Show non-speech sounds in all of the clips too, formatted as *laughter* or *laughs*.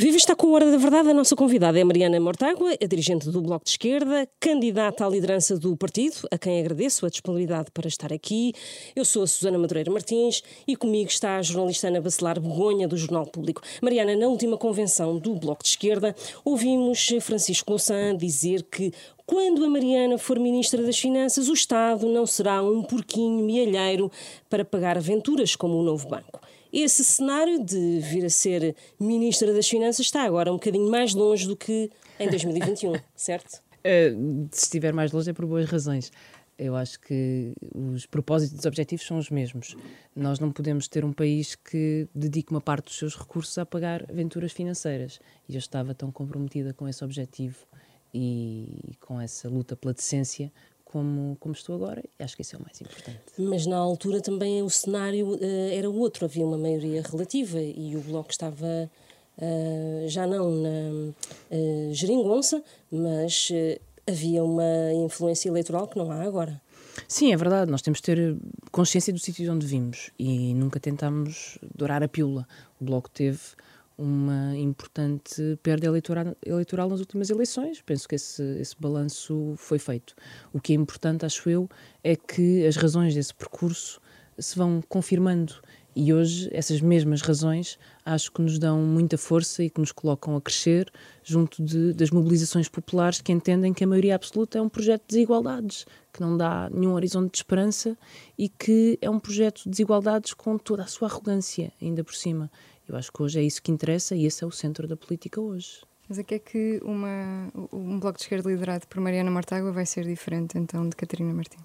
Viva está com a Hora da Verdade. A nossa convidada é Mariana Mortágua, a dirigente do Bloco de Esquerda, candidata à liderança do partido, a quem agradeço a disponibilidade para estar aqui. Eu sou a Susana Madureira Martins e comigo está a jornalista Ana Bacelar Begonha, do Jornal Público. Mariana, na última convenção do Bloco de Esquerda, ouvimos Francisco Louçã dizer que quando a Mariana for Ministra das Finanças, o Estado não será um porquinho mielheiro para pagar aventuras como o novo banco. Esse cenário de vir a ser Ministra das Finanças está agora um bocadinho mais longe do que em 2021, *laughs* certo? Uh, se estiver mais longe é por boas razões. Eu acho que os propósitos e os objetivos são os mesmos. Nós não podemos ter um país que dedique uma parte dos seus recursos a pagar aventuras financeiras. E eu estava tão comprometida com esse objetivo e com essa luta pela decência como, como estou agora, e acho que isso é o mais importante. Mas na altura também o cenário uh, era outro, havia uma maioria relativa e o Bloco estava uh, já não na uh, geringonça, mas havia uma influência eleitoral que não há agora. Sim, é verdade. Nós temos de ter consciência do sítio onde vimos e nunca tentámos dourar a pílula. O Bloco teve uma importante perda eleitoral, eleitoral nas últimas eleições. Penso que esse, esse balanço foi feito. O que é importante, acho eu, é que as razões desse percurso se vão confirmando e hoje essas mesmas razões acho que nos dão muita força e que nos colocam a crescer junto de, das mobilizações populares que entendem que a maioria absoluta é um projeto de desigualdades, que não dá nenhum horizonte de esperança e que é um projeto de desigualdades com toda a sua arrogância, ainda por cima. Eu acho que hoje é isso que interessa e esse é o centro da política hoje. Mas é que é que uma, um bloco de esquerda liderado por Mariana Mortágua vai ser diferente então de Catarina Martins?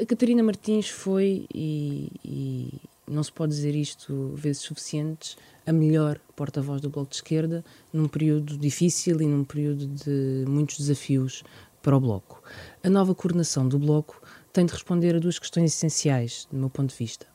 A Catarina Martins foi, e, e não se pode dizer isto vezes suficientes, a melhor porta-voz do Bloco de Esquerda num período difícil e num período de muitos desafios para o Bloco. A nova coordenação do Bloco tem de responder a duas questões essenciais, do meu ponto de vista.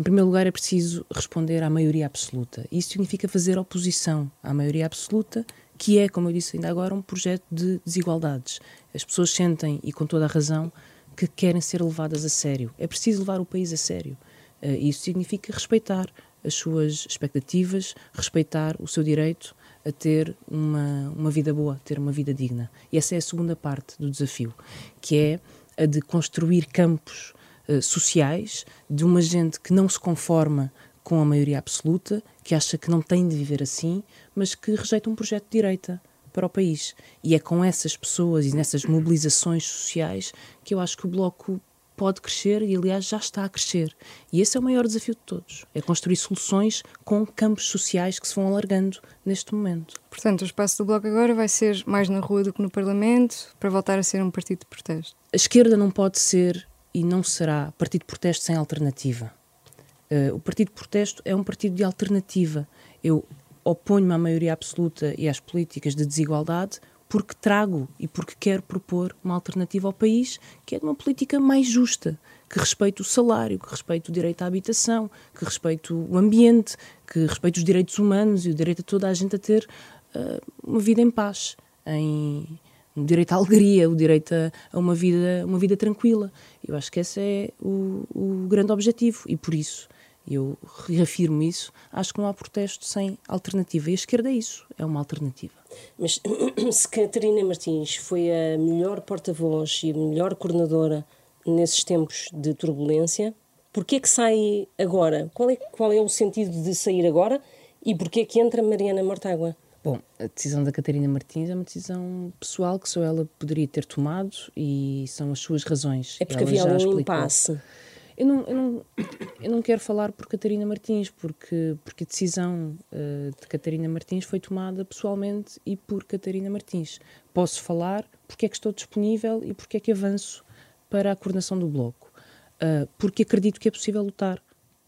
Em primeiro lugar, é preciso responder à maioria absoluta. Isso significa fazer oposição à maioria absoluta, que é, como eu disse ainda agora, um projeto de desigualdades. As pessoas sentem, e com toda a razão, que querem ser levadas a sério. É preciso levar o país a sério. Uh, isso significa respeitar as suas expectativas, respeitar o seu direito a ter uma, uma vida boa, ter uma vida digna. E essa é a segunda parte do desafio, que é a de construir campos eh, sociais de uma gente que não se conforma com a maioria absoluta, que acha que não tem de viver assim, mas que rejeita um projeto de direita para o país. E é com essas pessoas e nessas mobilizações sociais que eu acho que o Bloco pode crescer e, aliás, já está a crescer. E esse é o maior desafio de todos: é construir soluções com campos sociais que se vão alargando neste momento. Portanto, o espaço do Bloco agora vai ser mais na rua do que no Parlamento para voltar a ser um partido de protesto. A esquerda não pode ser e não será partido de protesto sem alternativa. Uh, o partido de protesto é um partido de alternativa. Eu oponho-me à maioria absoluta e às políticas de desigualdade porque trago e porque quero propor uma alternativa ao país que é de uma política mais justa, que respeite o salário, que respeite o direito à habitação, que respeite o ambiente, que respeite os direitos humanos e o direito a toda a gente a ter uh, uma vida em paz, em, o direito à alegria, o direito a, a, uma, vida, uma vida tranquila. Eu acho que esse é o, o grande objetivo e por isso eu reafirmo isso. Acho que não há protesto sem alternativa. E a esquerda é isso, é uma alternativa. Mas *clears throat* se Catarina Martins foi a melhor porta-voz e a melhor coordenadora nesses tempos de turbulência, porquê é que sai agora? Qual é, qual é o sentido de sair agora e porquê é que entra Mariana Mortágua? Bom, a decisão da Catarina Martins é uma decisão pessoal que só ela poderia ter tomado e são as suas razões. É porque ela havia um impasse. Eu não, eu, não, eu não quero falar por Catarina Martins, porque, porque a decisão uh, de Catarina Martins foi tomada pessoalmente e por Catarina Martins. Posso falar porque é que estou disponível e porque é que avanço para a coordenação do Bloco. Uh, porque acredito que é possível lutar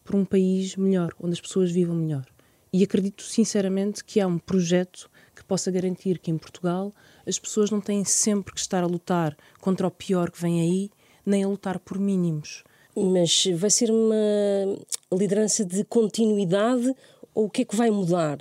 por um país melhor, onde as pessoas vivam melhor e acredito sinceramente que há um projeto que possa garantir que em Portugal as pessoas não têm sempre que estar a lutar contra o pior que vem aí, nem a lutar por mínimos. Mas vai ser uma liderança de continuidade ou o que é que vai mudar?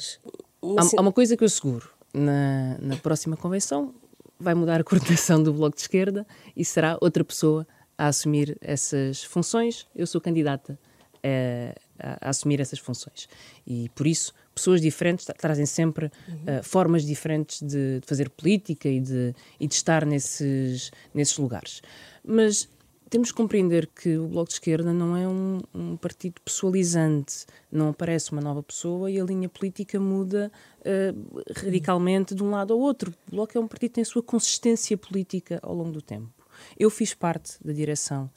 Uma... Há, há, uma coisa que eu seguro. Na, na próxima convenção vai mudar a *laughs* coordenação do Bloco de Esquerda e será outra pessoa a assumir essas funções. Eu sou candidata a, a, a assumir essas funções. E por isso, pessoas diferentes tra trazem sempre uhum. uh, formas diferentes de, de, fazer política e de, e de estar nesses, nesses lugares. Mas temos que compreender que o Bloco de Esquerda não é um, um, partido pessoalizante. Não aparece uma nova pessoa e a linha política muda uh, radicalmente de um lado ao outro. O Bloco é um partido que tem a sua consistência política ao longo do tempo. Eu fiz parte da direção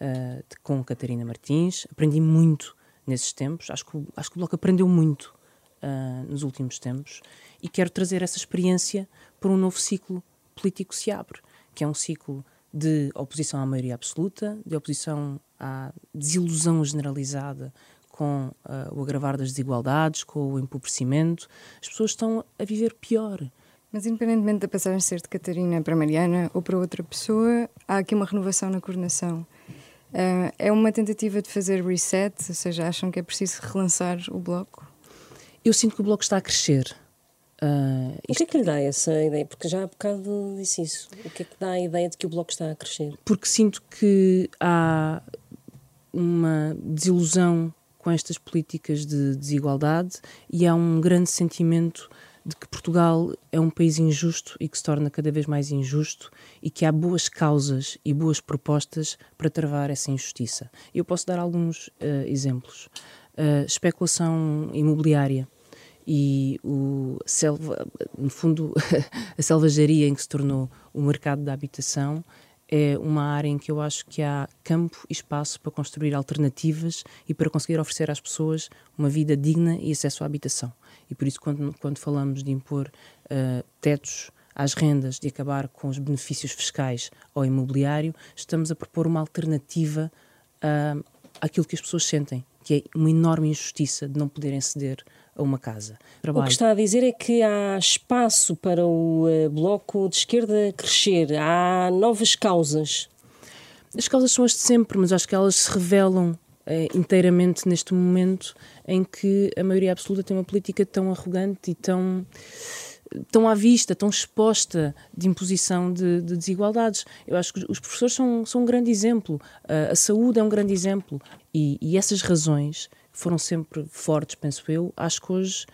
uh, de, com Catarina Martins, aprendi muito nesses tempos. Acho que, acho que o Bloco aprendeu muito uh, nos últimos tempos e quero trazer essa experiência para um novo ciclo político que se abre, que é um ciclo de oposição à maioria absoluta, de oposição à desilusão generalizada com uh, o agravar das desigualdades, com o empobrecimento. As pessoas estão a viver pior. Mas, independentemente da passagem ser de Catarina para Mariana ou para outra pessoa, há aqui uma renovação na coordenação. Uh, é uma tentativa de fazer reset, ou seja, acham que é preciso relançar o bloco? Eu sinto que o bloco está a crescer. Uh, isto... O que é que lhe dá essa ideia? Porque já há bocado disse isso. O que é que dá a ideia de que o Bloco está a crescer? Porque sinto que há uma desilusão com estas políticas de desigualdade e há um grande sentimento de que Portugal é um país injusto e que se torna cada vez mais injusto e que há boas causas e boas propostas para travar essa injustiça. Eu posso dar alguns uh, exemplos. Uh, especulação imobiliária e o selva, no fundo, *laughs* a selvageria em que se tornou o mercado da habitação é uma área em que eu acho que há campo e espaço para construir alternativas e para conseguir oferecer às pessoas uma vida digna e acesso à habitação. E por isso, quando, quando falamos de impor uh, tetos às rendas, de acabar com os benefícios fiscais ao imobiliário, estamos a propor uma alternativa uh, àquilo que as pessoas sentem, que é uma enorme injustiça de não poderem ceder a uma casa. Trabalho. O que está a dizer é que há espaço para o uh, Bloco de Esquerda crescer, há novas causas. As causas são as de sempre, mas acho que elas se revelam uh, inteiramente neste momento em que a maioria absoluta tem uma política tão arrogante e tão tão à vista, tão exposta de imposição de, de, desigualdades. Eu acho que os professores são, são um grande exemplo, a saúde é um grande exemplo. E, e essas razões foram sempre fortes, penso eu, acho que hoje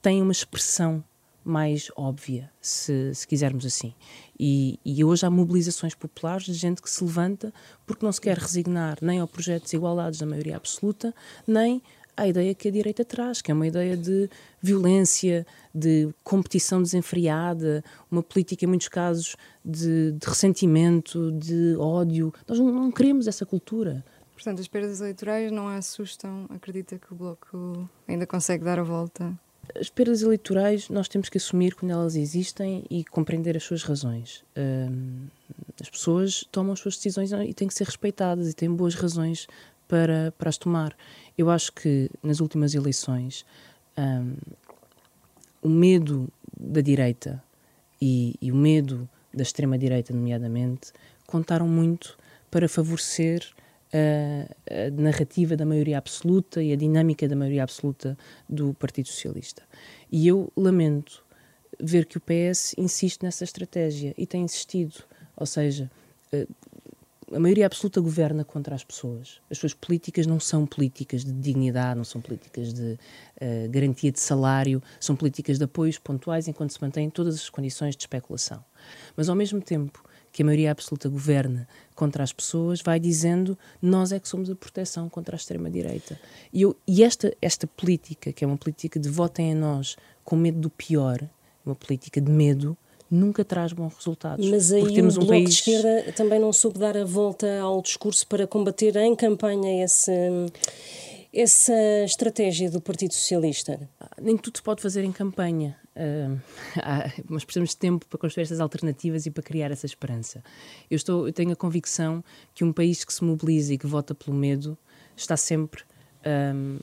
têm uma expressão mais óbvia, se, se quisermos assim. E, e, hoje há mobilizações populares de gente que se levanta porque não se quer resignar nem ao projeto de desigualdades da maioria absoluta, nem à ideia que a direita traz, que é uma ideia de violência, de competição desenfreada, uma política, em muitos casos, de, de ressentimento, de ódio. Nós não, não queremos essa cultura. Portanto, as perdas eleitorais não a assustam? Acredita que o Bloco ainda consegue dar a volta? As perdas eleitorais nós temos que assumir quando elas existem e compreender as suas razões. as pessoas tomam as suas decisões e têm que ser respeitadas e têm boas razões para, para as tomar. Eu acho que nas últimas eleições o medo da direita e, e o medo da extrema-direita, nomeadamente, contaram muito para favorecer a, narrativa da maioria absoluta e a dinâmica da maioria absoluta do Partido Socialista. E eu lamento ver que o PS insiste nessa estratégia e tem insistido, ou seja, eh, a maioria absoluta governa contra as pessoas. As suas políticas não são políticas de dignidade, não são políticas de uh, garantia de salário, são políticas de apoios pontuais enquanto se mantêm todas as condições de especulação. Mas ao mesmo tempo que a maioria absoluta governa contra as pessoas, vai dizendo nós é que somos a proteção contra a extrema-direita. E, e esta, esta política, que é uma política de votem em nós com medo do pior, uma política de medo, nunca traz bons resultados. Mas aí temos o um Bloco país... de Esquerda também não soube dar a volta ao discurso para combater em campanha esse, essa estratégia do Partido Socialista? Nem tudo se pode fazer em campanha. Uh, *laughs* mas precisamos de tempo para construir essas alternativas e para criar essa esperança. Eu, estou, eu tenho a convicção que um país que se mobiliza e que vota pelo medo está sempre um,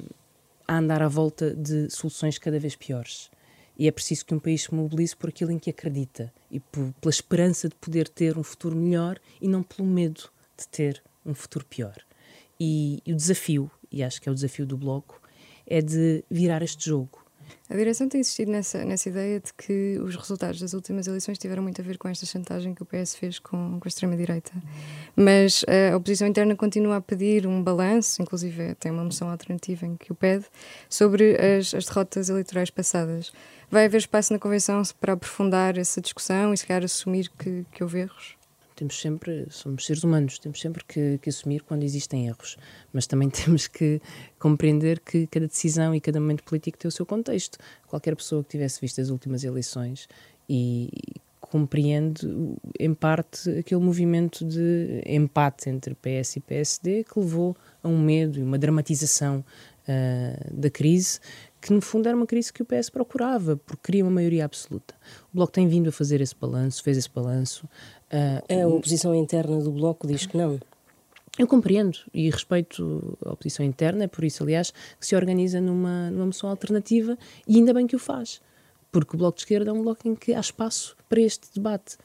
a andar à volta de soluções cada vez piores. E é preciso que um país se mobilize por aquilo em que acredita e por, pela esperança de poder ter um futuro melhor e não pelo medo de ter um futuro pior. E, e o desafio, e acho que é o desafio do Bloco, é de virar este jogo a direção tem insistido nessa, nessa ideia de que os resultados das últimas eleições tiveram muito a ver com esta chantagem que o PS fez com, com a extrema-direita. Mas eh, a oposição interna continua a pedir um balanço, inclusive tem uma moção alternativa em que o pede, sobre as, as derrotas eleitorais passadas. Vai haver espaço na Convenção para aprofundar essa discussão e se calhar assumir que, que houve erros? Temos sempre, somos seres humanos, temos sempre que, que, assumir quando existem erros, mas também *laughs* temos que compreender que cada decisão e cada momento político tem o seu contexto. Qualquer pessoa que tivesse visto as últimas eleições e compreende, em parte, aquele movimento de empate entre PS e PSD que levou a um medo e uma dramatização uh, da crise que no fundo era uma crise que o PS procurava, porque queria uma maioria absoluta. O Bloco tem vindo a fazer esse balanço, fez esse balanço. Uh, a oposição interna do Bloco diz que não. Eu compreendo e respeito a oposição interna, é por isso, aliás, que se organiza numa, numa moção alternativa e ainda bem que o faz, porque o Bloco de Esquerda é um bloco em que há espaço para este debate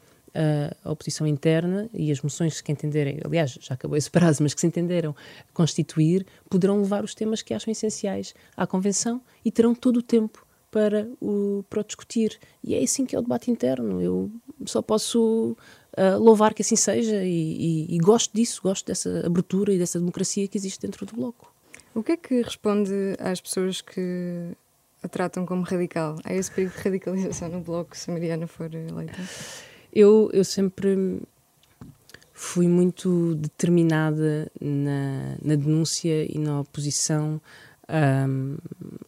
a oposição interna e as moções que entenderem, aliás, já acabou esse prazo, mas que se entenderam constituir, poderão levar os temas que acham essenciais à Convenção e terão todo o tempo para o, para o discutir. E é assim que é o debate interno. Eu só posso uh, louvar que assim seja e, e, e gosto disso, gosto dessa abertura e dessa democracia que existe dentro do Bloco. O que é que responde às pessoas que a tratam como radical? Há esse perigo de radicalização no Bloco se a Mariana for eleita? Eu, eu sempre fui muito determinada na, na denúncia e na oposição um,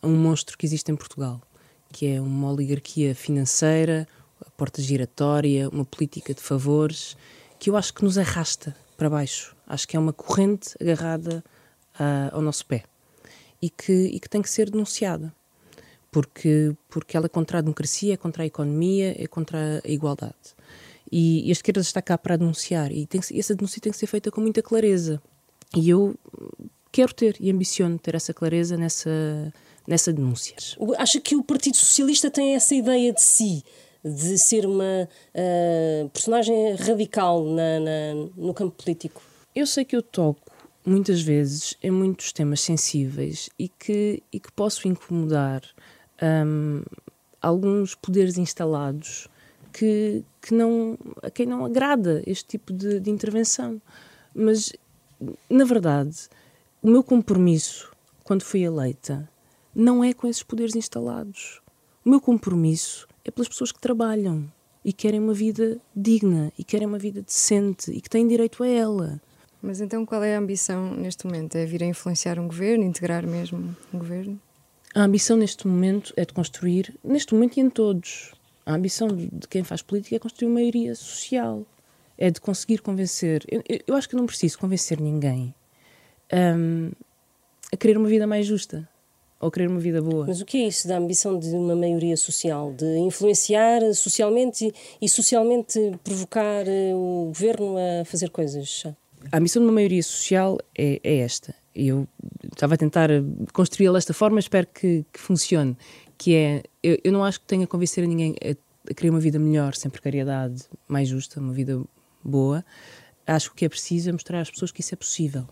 a um monstro que existe em Portugal, que é uma oligarquia financeira, a porta giratória, uma política de favores, que eu acho que nos arrasta para baixo. Acho que é uma corrente agarrada uh, ao nosso pé e que, e que tem que ser denunciada. Porque, porque ela é contra a democracia, é contra a economia, é contra a igualdade. E, e a esquerda está cá para denunciar, e tem que, essa denúncia tem que ser feita com muita clareza. E eu quero ter e ambiciono ter essa clareza nessa, nessa denúncia. Acha que o Partido Socialista tem essa ideia de si? De ser uma uh, personagem radical na, na, no campo político? Eu sei que eu toco muitas vezes em muitos temas sensíveis e que, e que posso incomodar um, alguns poderes instalados que, que não, a quem não agrada este tipo de, de intervenção. Mas, na verdade, o meu compromisso, quando fui eleita, não é com esses poderes instalados. O meu compromisso é pelas pessoas que trabalham e querem uma vida digna e querem uma vida decente e que têm direito a ela. Mas então qual é a ambição neste momento? É vir a influenciar um governo, integrar mesmo um governo? A ambição neste momento é de construir, neste momento e em todos, a ambição de quem faz política é construir uma maioria social, é de conseguir convencer. Eu, eu acho que não preciso convencer ninguém um, a querer uma vida mais justa ou querer uma vida boa. Mas o que é isso da ambição de uma maioria social? De influenciar socialmente e, socialmente provocar eh, o governo a fazer coisas? A ambição de uma maioria social é, é esta. Eu estava a tentar construí-la desta forma, espero que, que funcione que é, eu, eu não acho que tenha a convencer a ninguém a, a querer uma vida melhor, sem precariedade, mais justa, uma vida boa. Acho que o que é preciso é mostrar às pessoas que isso é possível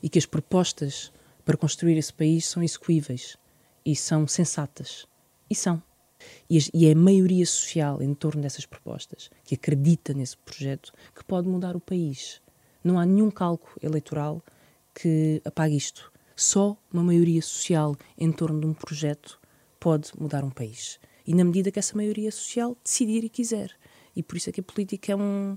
e que as propostas para construir esse país são execuíveis e são sensatas. E são. E, e é a maioria social em torno dessas propostas que acredita nesse projeto que pode mudar o país. Não há nenhum cálculo eleitoral que apague isto. Só uma maioria social em torno de um projeto pode mudar um país. E na medida que essa maioria social decidir e quiser. E por isso é que a política é um,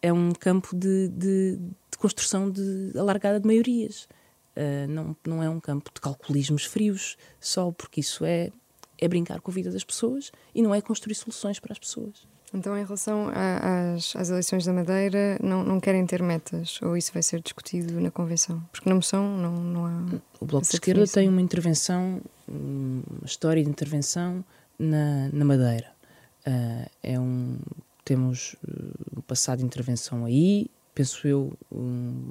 é um campo de, de, de construção de, alargada de maiorias. Uh, não, não é um campo de calculismos frios, só porque isso é, é brincar com a vida das pessoas e não é construir soluções para as pessoas. Então, em relação às, às eleições da Madeira, não, não querem ter metas? Ou isso vai ser discutido na Convenção? Porque na moção não, não há. O Bloco de Esquerda definição. tem uma intervenção, uma história de intervenção na, na Madeira. Uh, é um, temos uh, um passado de intervenção aí, penso eu, um,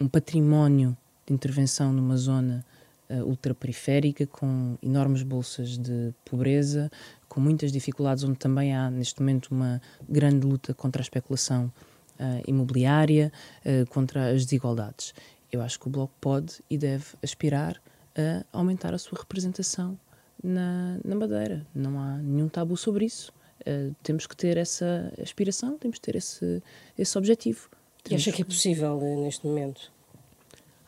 um património de intervenção numa zona uh, ultraperiférica, com enormes bolsas de pobreza, com muitas dificuldades, onde também há neste momento uma grande luta contra a especulação uh, imobiliária, uh, contra as desigualdades. Eu acho que o Bloco pode e deve aspirar a aumentar a sua representação na, na Madeira. Não há nenhum tabu sobre isso. Uh, temos que ter essa aspiração, temos que ter esse, esse objetivo. E acha que é possível neste momento?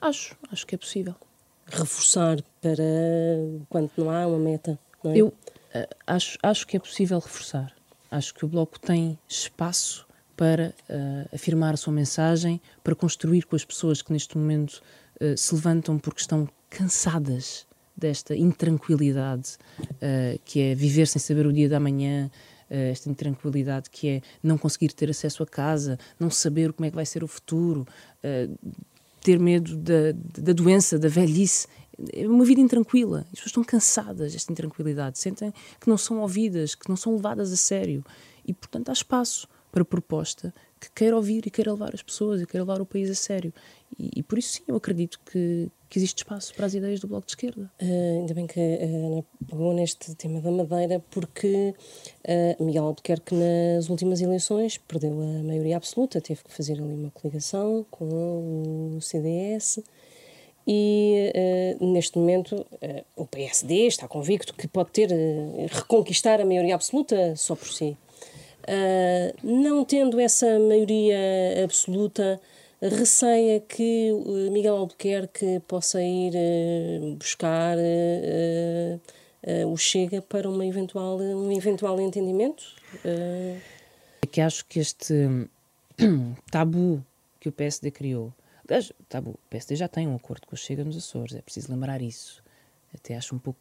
Acho, acho que é possível. Reforçar para quando não há uma meta, não é? Eu uh, acho, acho que é possível reforçar. Acho que o Bloco tem espaço para uh, afirmar a sua mensagem, para construir com as pessoas que neste momento uh, se levantam porque estão cansadas desta intranquilidade que é viver sem saber o dia da manhã, esta intranquilidade que é não conseguir ter acesso a casa, não saber como é que vai ser o futuro, ter medo da, da doença, da velhice. É uma vida intranquila. As pessoas estão cansadas desta intranquilidade, sentem que não são ouvidas, que não são levadas a sério. E, portanto, há espaço para proposta que queira ouvir e queira levar as pessoas e queira levar o país a sério. E, e por isso, sim, eu acredito que, que existe espaço para as ideias do Bloco de Esquerda. Uh, ainda bem que a Ana pegou neste tema da Madeira, porque uh, Miguel Albuquerque, nas últimas eleições, perdeu a maioria absoluta, teve que fazer ali uma coligação com o CDS. E uh, neste momento o PSD está convicto que pode ter reconquistar a maioria absoluta só por si. Não tendo essa maioria absoluta, receia que Miguel Albuquerque possa ir uh, buscar uh, o Chega para uma eventual, um eventual entendimento? É que acho que este *coughs* tabu que o PSD criou, aliás, tabu, o PSD já tem um acordo com o Chega nos Açores, é preciso lembrar isso. Até acho um pouco,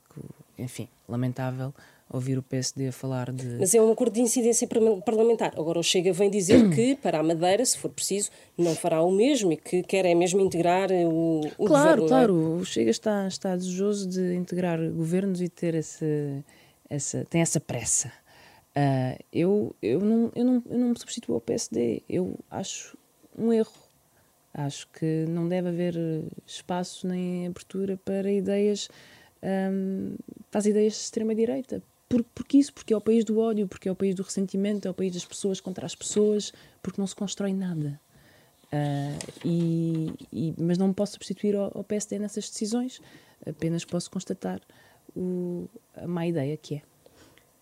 enfim, lamentável ouvir o PSD a falar de. Mas é um acordo de incidência parlamentar. Agora o Chega vem dizer que, *clears throat* para a Madeira, se for preciso, não fará o mesmo e que quer é mesmo integrar o, o claro, governo. Claro, claro. O Chega está, está desejoso de integrar governos e ter esse, essa, tem essa pressa. Uh, eu, eu, não, eu, não, eu não me substituo ao PSD. Eu acho um erro. Acho que não deve haver espaço nem abertura para ideias. Um, para as ideias de extrema-direita, por, porque isso, porque é o país do ódio, porque é o país do ressentimento, é o país das pessoas contra as pessoas, porque não se constrói nada. Uh, e, e, mas não me posso substituir ao, ao, PSD nessas decisões, apenas posso constatar o, a má ideia que é.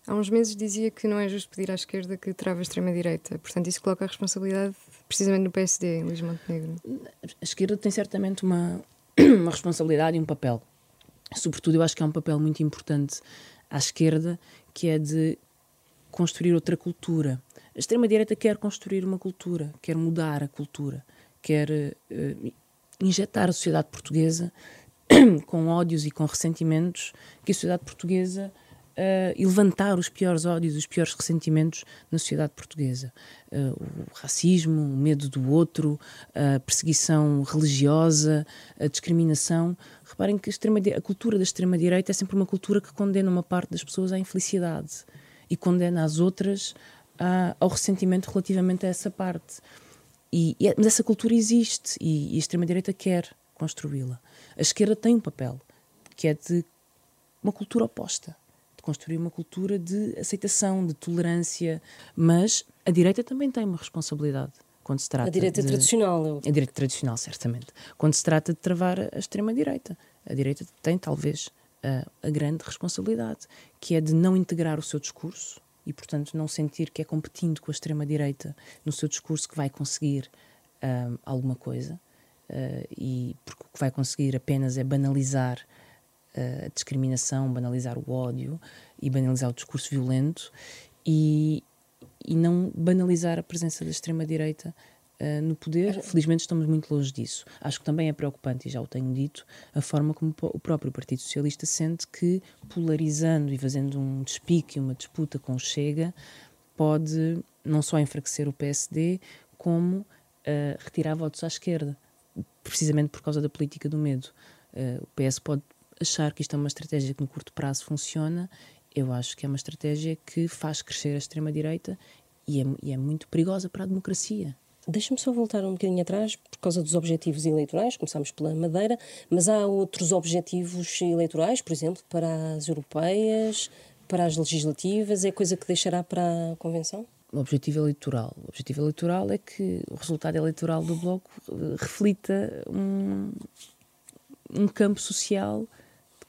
Há uns meses dizia que não é justo pedir à esquerda que trava a extrema-direita, portanto, isso coloca a responsabilidade precisamente no PSD, em Luís Montenegro. A esquerda tem certamente uma, *clears throat* uma responsabilidade e um papel. Sobretudo, eu acho que é um papel muito importante à esquerda, que é de construir outra cultura. A extrema-direita quer construir uma cultura, quer mudar a cultura, quer uh, injetar a sociedade portuguesa *clears throat* com ódios e com ressentimentos que a sociedade portuguesa uh, e levantar os piores ódios, os piores ressentimentos na sociedade portuguesa. Uh, o racismo, o medo do outro, a perseguição religiosa, a discriminação. Reparem que a, a cultura da extrema-direita é sempre uma cultura que condena uma parte das pessoas à infelicidade e condena as outras a, ao ressentimento relativamente a essa parte. E, e, é, mas essa cultura existe e, e a extrema-direita quer construí-la. A esquerda tem um papel, que é de uma cultura oposta construir uma cultura de aceitação, de tolerância, mas a direita também tem uma responsabilidade quando se trata a direita de, tradicional eu... a direita tradicional certamente. Quando se trata de travar a extrema direita a direita tem talvez a, a grande responsabilidade que é de não integrar o seu discurso e portanto não sentir que é competindo com a extrema direita no seu discurso que vai conseguir um, alguma coisa uh, e porque o que vai conseguir apenas é banalizar a discriminação, banalizar o ódio e banalizar o discurso violento e, e não banalizar a presença da extrema-direita uh, no poder. Felizmente estamos muito longe disso. Acho que também é preocupante, e já o tenho dito, a forma como o próprio Partido Socialista sente que, polarizando e fazendo um despique, uma disputa com Chega, pode não só enfraquecer o PSD, como uh, retirar votos à esquerda, precisamente por causa da política do medo. Uh, o PS pode achar que isto é uma estratégia que no curto prazo funciona, eu acho que é uma estratégia que faz crescer a extrema-direita e, é, e é muito perigosa para a democracia. Deixa-me só voltar um bocadinho atrás, por causa dos objetivos eleitorais, começamos pela Madeira, mas há outros objetivos eleitorais, por exemplo, para as europeias, para as legislativas, é coisa que deixará para a Convenção? o objetivo eleitoral. O objetivo eleitoral é que o resultado eleitoral do Bloco eh, reflita um, um campo social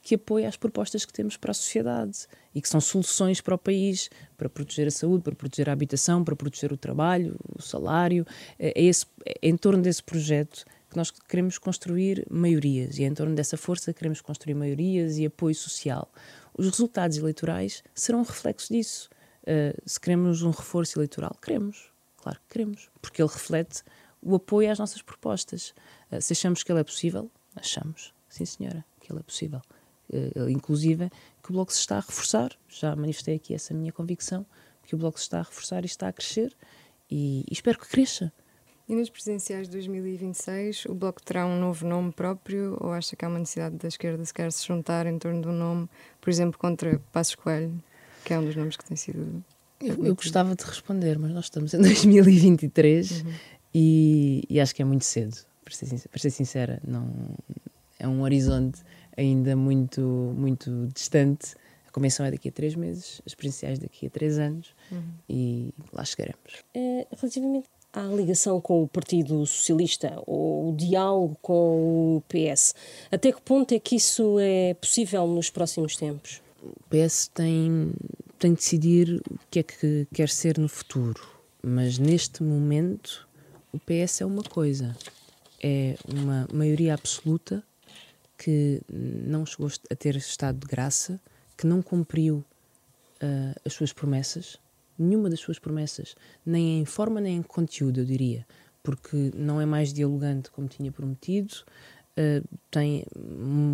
que apoia as propostas que temos para a sociedade e que são soluções para o país, para proteger a saúde, para proteger a habitação, para proteger o trabalho, o salário. É, é, esse, é em torno desse projeto que nós queremos construir maiorias e é em torno dessa força que queremos construir maiorias e apoio social. Os resultados eleitorais serão um reflexo disso. Uh, se queremos um reforço eleitoral, queremos, claro que queremos, porque ele reflete o apoio às nossas propostas. Uh, se achamos que ele é possível, achamos, sim senhora, que ele é possível. Uh, inclusive, que o Bloco se está a reforçar, já manifestei aqui essa minha convicção, que o Bloco se está a reforçar e está a crescer, e, e espero que cresça. E nas presidenciais de 2026, o Bloco terá um novo nome próprio ou acha que há uma necessidade da esquerda se quer se juntar em torno de um nome, por exemplo, contra Passos Coelho? que é um dos nomes que tem sido. Eu, eu gostava de responder, mas nós estamos em 2023 uhum. e, e, acho que é muito cedo, para ser, sincera, para ser sincera. Não, é um horizonte ainda muito, muito distante. A convenção é daqui a três meses, as presenciais daqui a três anos uhum. e lá chegaremos. É, relativamente à ligação com o Partido Socialista ou o diálogo com o PS, até que ponto é que isso é possível nos próximos tempos? o PS tem, tem de decidir o que é que quer ser no futuro. Mas neste momento, o PS é uma coisa. É uma maioria absoluta que não chegou a ter estado de graça, que não cumpriu uh, as suas promessas, nenhuma das suas promessas, nem em forma nem em conteúdo, eu diria, porque não é mais dialogante como tinha prometido, uh, tem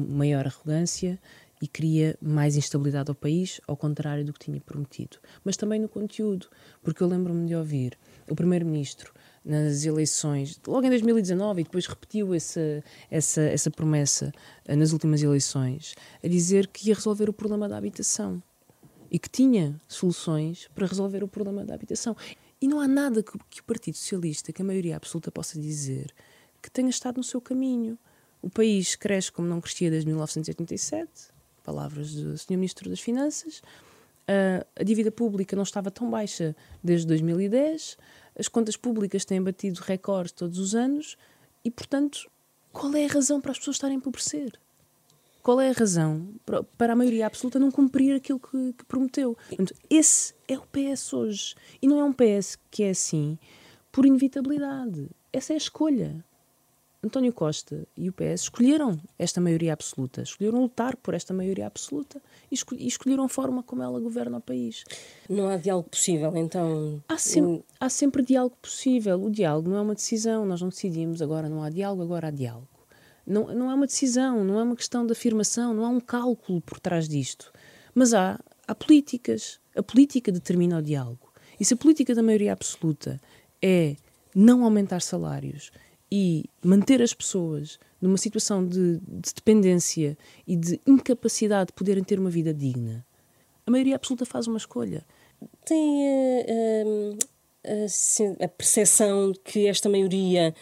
maior arrogância e cria mais instabilidade ao país, ao contrário do que tinha prometido. Mas também no conteúdo, porque eu lembro-me de ouvir o Primeiro-Ministro nas eleições, logo em 2019, e depois repetiu essa, essa, essa promessa eh, nas últimas eleições, a dizer que ia resolver o problema da habitação e que tinha soluções para resolver o problema da habitação. E não há nada que, que o Partido Socialista, que a maioria absoluta possa dizer, que tenha estado no seu caminho. O país cresce como não crescia desde 1987, palavras do Sr. Ministro das Finanças. Uh, a dívida pública não estava tão baixa desde 2010, as contas públicas têm batido recordes todos os anos e, portanto, qual é a razão para as pessoas estarem a empobrecer? Qual é a razão para, a maioria absoluta não cumprir aquilo que, que prometeu? Portanto, esse é o PS hoje. E não é um PS que é assim por inevitabilidade. Essa é a escolha. António Costa e o PS escolheram esta maioria absoluta, escolheram lutar por esta maioria absoluta e, escolheram a forma como ela governa o país. Não há diálogo possível, então? Há há sempre diálogo possível. O diálogo não é uma decisão, nós não decidimos agora não há diálogo, agora há diálogo. Não, não é uma decisão, não é uma questão de afirmação, não há um cálculo por trás disto. Mas há, há políticas. A política determina o diálogo. E se a política da maioria absoluta é não aumentar salários, e manter as pessoas numa situação de, de, dependência e de incapacidade de poderem ter uma vida digna, a maioria absoluta faz uma escolha. Tem uh, uh, a percepção que esta maioria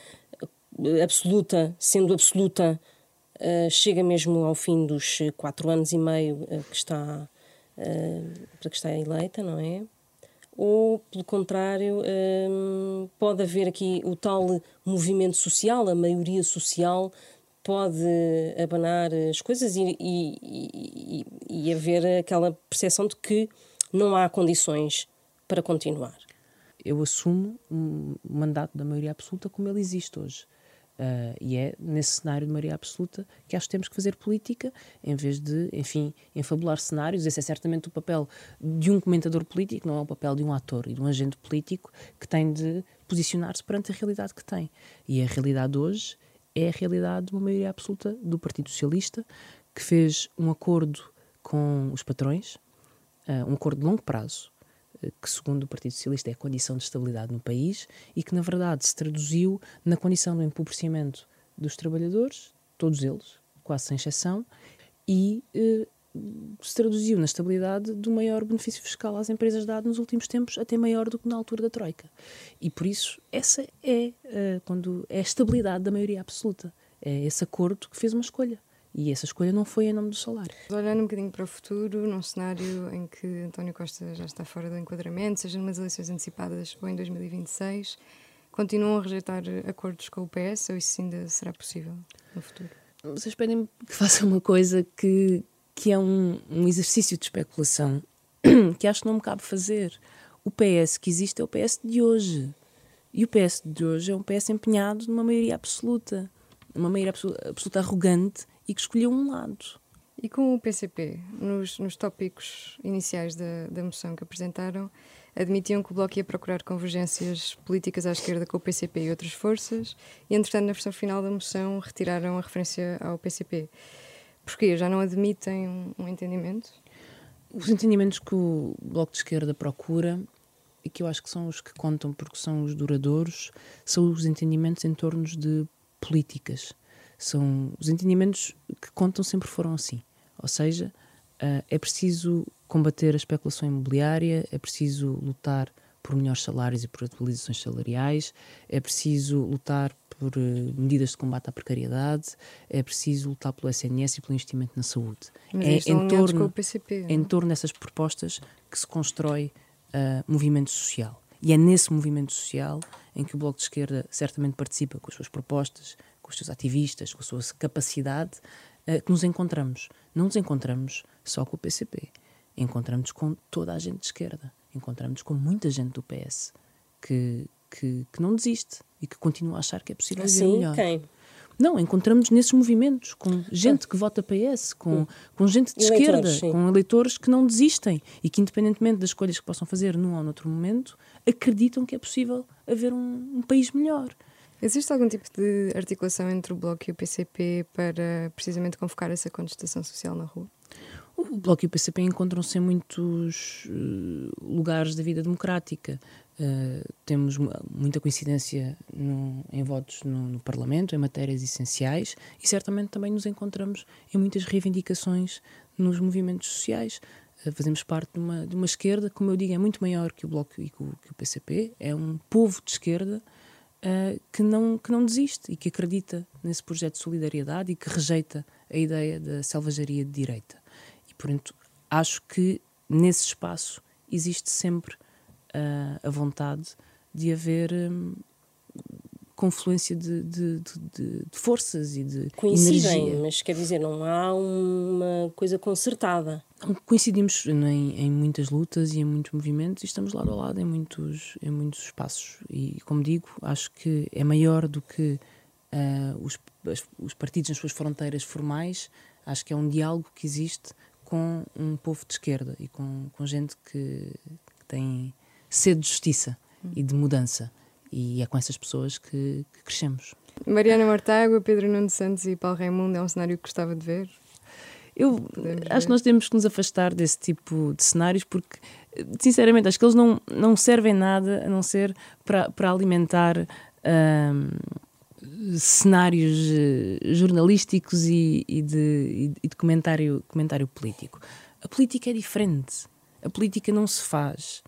absoluta, sendo absoluta, uh, chega mesmo ao fim dos quatro anos e meio que está, para que está eleita, não é? Ou, pelo contrário, hum, pode haver aqui o tal movimento social, a maioria social pode abanar as coisas e, e, e, e haver aquela percepção de que não há condições para continuar. Eu assumo o mandato da maioria absoluta como ele existe hoje. Uh, e é nesse cenário de maioria absoluta que acho que temos que fazer política em vez de, enfim, enfabular cenários. Esse é certamente o papel de um comentador político, não é o papel de um ator e de um agente político que tem de posicionar-se perante a realidade que tem. E a realidade hoje é a realidade de uma maioria absoluta do Partido Socialista que fez um acordo com os patrões, uh, um acordo de longo prazo, que, segundo o Partido Socialista, é a condição de estabilidade no país e que, na verdade, se traduziu na condição do empobrecimento dos trabalhadores, todos eles, quase sem exceção, e eh, se traduziu na estabilidade do maior benefício fiscal às empresas dado nos últimos tempos, até maior do que na altura da Troika. E por isso, essa é, uh, quando, é a estabilidade da maioria absoluta. É esse acordo que fez uma escolha. E essa escolha não foi em nome do salário. Olhando um bocadinho para o futuro, num cenário em que António Costa já está fora do enquadramento, seja numas eleições antecipadas ou em 2026, continuam a rejeitar acordos com o PS ou isso ainda será possível no futuro? Vocês pedem que faça uma coisa que, que é um, um exercício de especulação *clears throat* que acho que não me cabe fazer. O PS que existe é o PS de hoje. E o PS de hoje é um PS empenhado numa maioria absoluta. Uma maioria absoluta, absoluta arrogante e que escolheu um lado. E com o PCP, nos, nos tópicos iniciais da, da moção que apresentaram, admitiam que o Bloco ia procurar convergências políticas à esquerda com o PCP e outras forças, e entretanto, na versão final da moção, retiraram a referência ao PCP. Porquê? Já não admitem um, um entendimento? Os entendimentos que o Bloco de Esquerda procura e que eu acho que são os que contam porque são os duradouros, são os entendimentos em torno de políticas. São os entendimentos que contam sempre foram assim. Ou seja, uh, é preciso combater a especulação imobiliária, é preciso lutar por melhores salários e por atualizações salariais, é preciso lutar por uh, medidas de combate à precariedade, é preciso lutar pelo SNS e pelo investimento na saúde. Mas é em torno, PCP, em torno dessas propostas que se constrói uh, movimento social. E é nesse movimento social em que o Bloco de Esquerda certamente participa com as suas propostas, com os seus ativistas, com a sua capacidade, uh, que nos encontramos. Não nos encontramos só com o PCP, encontramos com toda a gente de esquerda, encontramos com muita gente do PS que, que, que não desiste e que continua a achar que é possível assim, melhor. Quem? Não, encontramos nesses movimentos, com gente que vota PS, com, com gente de esquerda, sim. com eleitores que não desistem e que, independentemente das escolhas que possam fazer num ou noutro momento, acreditam que é possível haver um, um país melhor. Existe algum tipo de articulação entre o Bloco e o PCP para precisamente convocar essa contestação social na rua? O Bloco e o PCP encontram-se em muitos uh, lugares da vida democrática. Uh, temos muita coincidência no, em votos no, no, Parlamento, em matérias essenciais, e certamente também nos encontramos em muitas reivindicações nos movimentos sociais. Uh, fazemos parte de uma, de uma esquerda, como eu digo, é muito maior que o Bloco e que o, que o PCP, é um povo de esquerda uh, que, não, que não desiste e que acredita nesse projeto de solidariedade e que rejeita a ideia da selvageria de direita. E, portanto, acho que nesse espaço existe sempre uh, a vontade de haver um, confluência de, de, de, de, forças e de Coincidem, energia. mas quer dizer, não há uma coisa concertada. Não, coincidimos em, em, muitas lutas e em muitos movimentos e estamos lado a lado em muitos, em muitos espaços. E, como digo, acho que é maior do que uh, os, os partidos nas suas fronteiras formais. Acho que é um diálogo que existe com um povo de esquerda e com, com gente que, que tem sede de justiça e de mudança. E é com essas pessoas que, que crescemos. Mariana Mortágua, Pedro Nuno Santos e Paulo Raimundo é um cenário que gostava de ver? Eu Podemos acho ver. que nós temos que nos afastar desse tipo de cenários porque, sinceramente, acho que eles não, não servem nada a não ser para, para alimentar hum, cenários eh, jornalísticos e, e, de, e de comentário, comentário político. A política é diferente. A política não se faz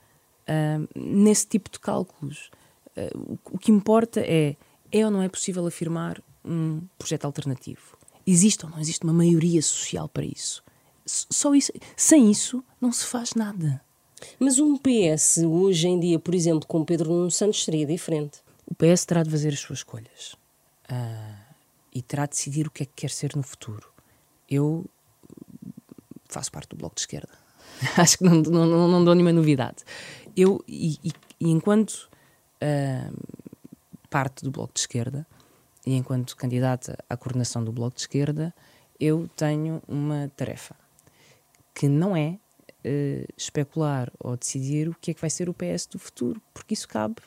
uh, nesse tipo de cálculos. Uh, o, o que importa é, é ou não é possível afirmar um projeto alternativo? Existe ou não existe uma maioria social para isso? Só isso, sem isso não se faz nada. Mas um PS hoje em dia, por exemplo, com Pedro Nuno Santos seria diferente. O PS terá de fazer as suas escolhas uh, e terá de decidir o que é que quer ser no futuro. Eu faço parte do Bloco de Esquerda. *laughs* Acho que não, não, não, dou nenhuma novidade. Eu, e, e, e enquanto parte do Bloco de Esquerda e enquanto candidata à coordenação do Bloco de Esquerda, eu tenho uma tarefa que não é uh, especular ou decidir o que é que vai ser o PS do futuro, porque isso cabe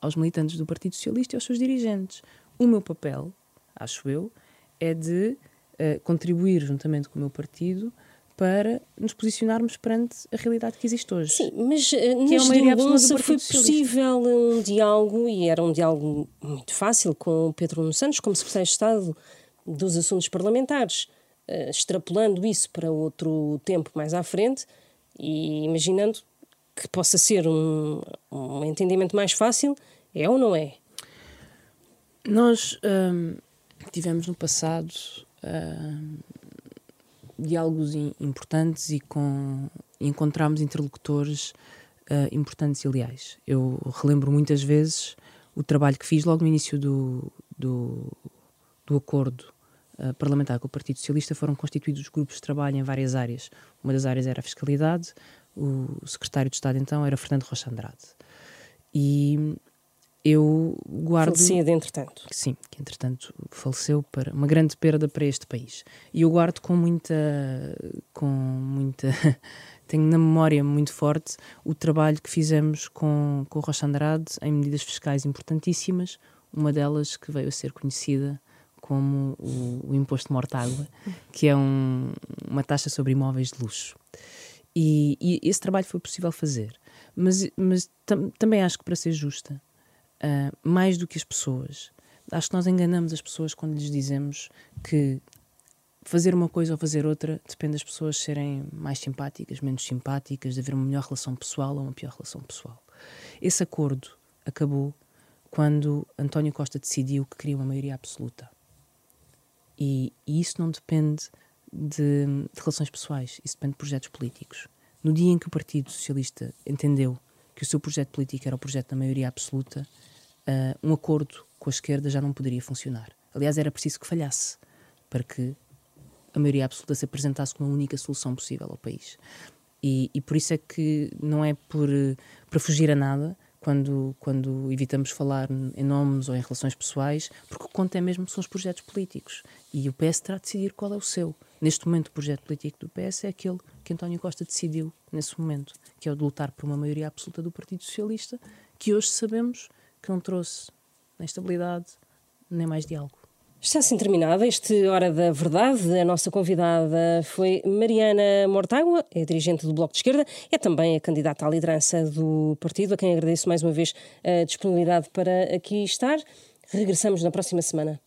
aos militantes do Partido Socialista e aos seus dirigentes. O meu papel, acho eu, é de uh, contribuir juntamente com o meu partido para nos posicionarmos perante a realidade que existe hoje. Sim, mas uh, nas é liderança foi possível um diálogo, e era um diálogo muito fácil com o Pedro Nuno Santos, como secretário de Estado dos Assuntos Parlamentares, uh, extrapolando isso para outro tempo mais à frente e imaginando que possa ser um, um entendimento mais fácil, é ou não é? Nós hum, tivemos no passado hum, diálogos importantes e com encontramos interlocutores uh, importantes e leais. Eu relembro muitas vezes o trabalho que fiz logo no início do, do, do acordo uh, parlamentar com o Partido Socialista. Foram constituídos grupos de trabalho em várias áreas. Uma das áreas era a fiscalidade, o secretário de Estado então era Fernando Rocha Andrade. E eu guardo. Falecido, entretanto. Sim, que entretanto faleceu para uma grande perda para este país. E eu guardo com muita. com muita. *laughs* tenho na memória muito forte o trabalho que fizemos com, com o Rocha Andrade em medidas fiscais importantíssimas, uma delas que veio a ser conhecida como o, o Imposto de Mortágua, que é um, uma taxa sobre imóveis de luxo. E, e, esse trabalho foi possível fazer. Mas, mas tam, também acho que, para ser justa, uh, mais do que as pessoas. Acho que nós enganamos as pessoas quando lhes dizemos que fazer uma coisa ou fazer outra depende das pessoas serem mais simpáticas, menos simpáticas, de haver uma melhor relação pessoal ou uma pior relação pessoal. Esse acordo acabou quando António Costa decidiu que queria uma maioria absoluta. E, e isso não depende de, de, relações pessoais, isso depende de projetos políticos. No dia em que o Partido Socialista entendeu que o seu projeto político era o projeto da maioria absoluta, uh, um acordo com a esquerda já não poderia funcionar. Aliás, era preciso que falhasse para que a maioria absoluta se apresentasse como a única solução possível ao país. E, e por isso é que não é por para fugir a nada quando, quando evitamos falar em nomes ou em relações pessoais, porque o que conta é mesmo são os projetos políticos. E o PS terá de decidir qual é o seu. Neste momento, o projeto político do PS é aquele que António Costa decidiu nesse momento, que é o de lutar por uma maioria absoluta do Partido Socialista, que hoje sabemos que não trouxe nem estabilidade, nem mais diálogo. Está assim terminada este Hora da Verdade. A nossa convidada foi Mariana Mortágua, é dirigente do Bloco de Esquerda, é também a candidata à liderança do partido, a quem agradeço mais uma vez a disponibilidade para aqui estar. Regressamos na próxima semana.